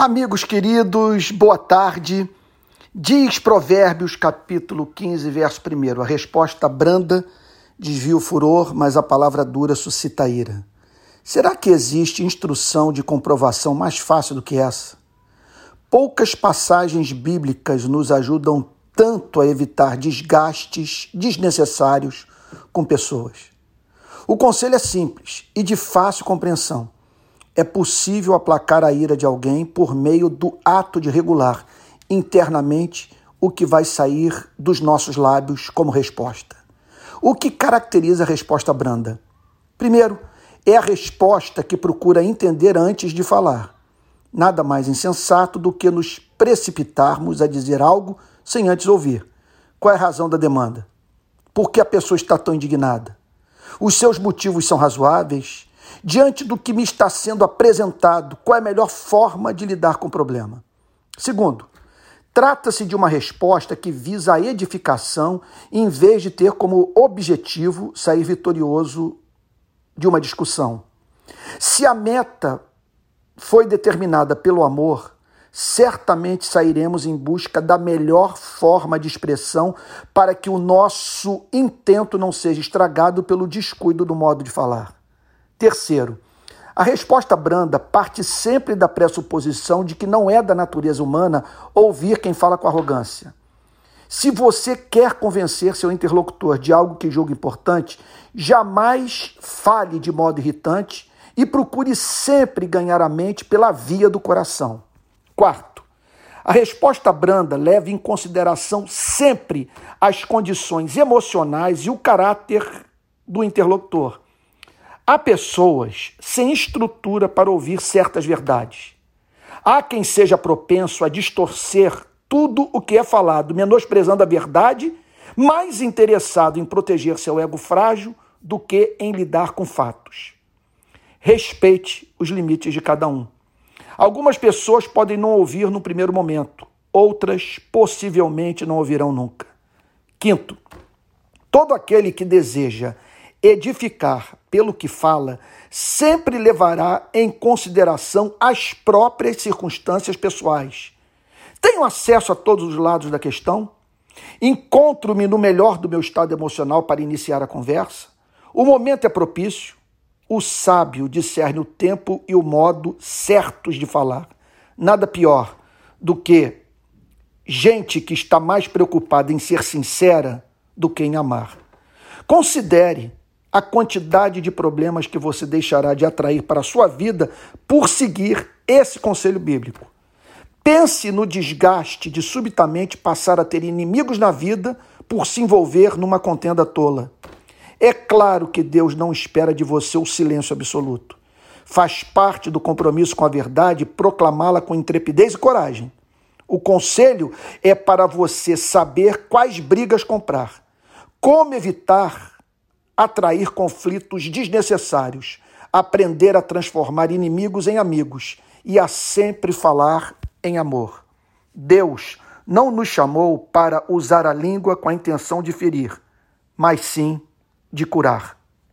Amigos queridos, boa tarde. Diz Provérbios, capítulo 15, verso 1. A resposta branda desvia o furor, mas a palavra dura suscita ira. Será que existe instrução de comprovação mais fácil do que essa? Poucas passagens bíblicas nos ajudam tanto a evitar desgastes desnecessários com pessoas. O conselho é simples e de fácil compreensão é possível aplacar a ira de alguém por meio do ato de regular internamente o que vai sair dos nossos lábios como resposta. O que caracteriza a resposta branda? Primeiro, é a resposta que procura entender antes de falar. Nada mais insensato do que nos precipitarmos a dizer algo sem antes ouvir. Qual é a razão da demanda? Por que a pessoa está tão indignada? Os seus motivos são razoáveis? Diante do que me está sendo apresentado, qual é a melhor forma de lidar com o problema? Segundo, trata-se de uma resposta que visa a edificação em vez de ter como objetivo sair vitorioso de uma discussão. Se a meta foi determinada pelo amor, certamente sairemos em busca da melhor forma de expressão para que o nosso intento não seja estragado pelo descuido do modo de falar. Terceiro, a resposta branda parte sempre da pressuposição de que não é da natureza humana ouvir quem fala com arrogância. Se você quer convencer seu interlocutor de algo que julga importante, jamais fale de modo irritante e procure sempre ganhar a mente pela via do coração. Quarto, a resposta branda leva em consideração sempre as condições emocionais e o caráter do interlocutor Há pessoas sem estrutura para ouvir certas verdades. Há quem seja propenso a distorcer tudo o que é falado, menosprezando a verdade, mais interessado em proteger seu ego frágil do que em lidar com fatos. Respeite os limites de cada um. Algumas pessoas podem não ouvir no primeiro momento, outras possivelmente não ouvirão nunca. Quinto, todo aquele que deseja edificar pelo que fala, sempre levará em consideração as próprias circunstâncias pessoais. Tenho acesso a todos os lados da questão? Encontro-me no melhor do meu estado emocional para iniciar a conversa? O momento é propício? O sábio discerne o tempo e o modo certos de falar. Nada pior do que gente que está mais preocupada em ser sincera do que em amar. Considere a quantidade de problemas que você deixará de atrair para a sua vida por seguir esse conselho bíblico. Pense no desgaste de subitamente passar a ter inimigos na vida por se envolver numa contenda tola. É claro que Deus não espera de você o silêncio absoluto. Faz parte do compromisso com a verdade proclamá-la com intrepidez e coragem. O conselho é para você saber quais brigas comprar, como evitar atrair conflitos desnecessários, aprender a transformar inimigos em amigos e a sempre falar em amor. Deus não nos chamou para usar a língua com a intenção de ferir, mas sim de curar.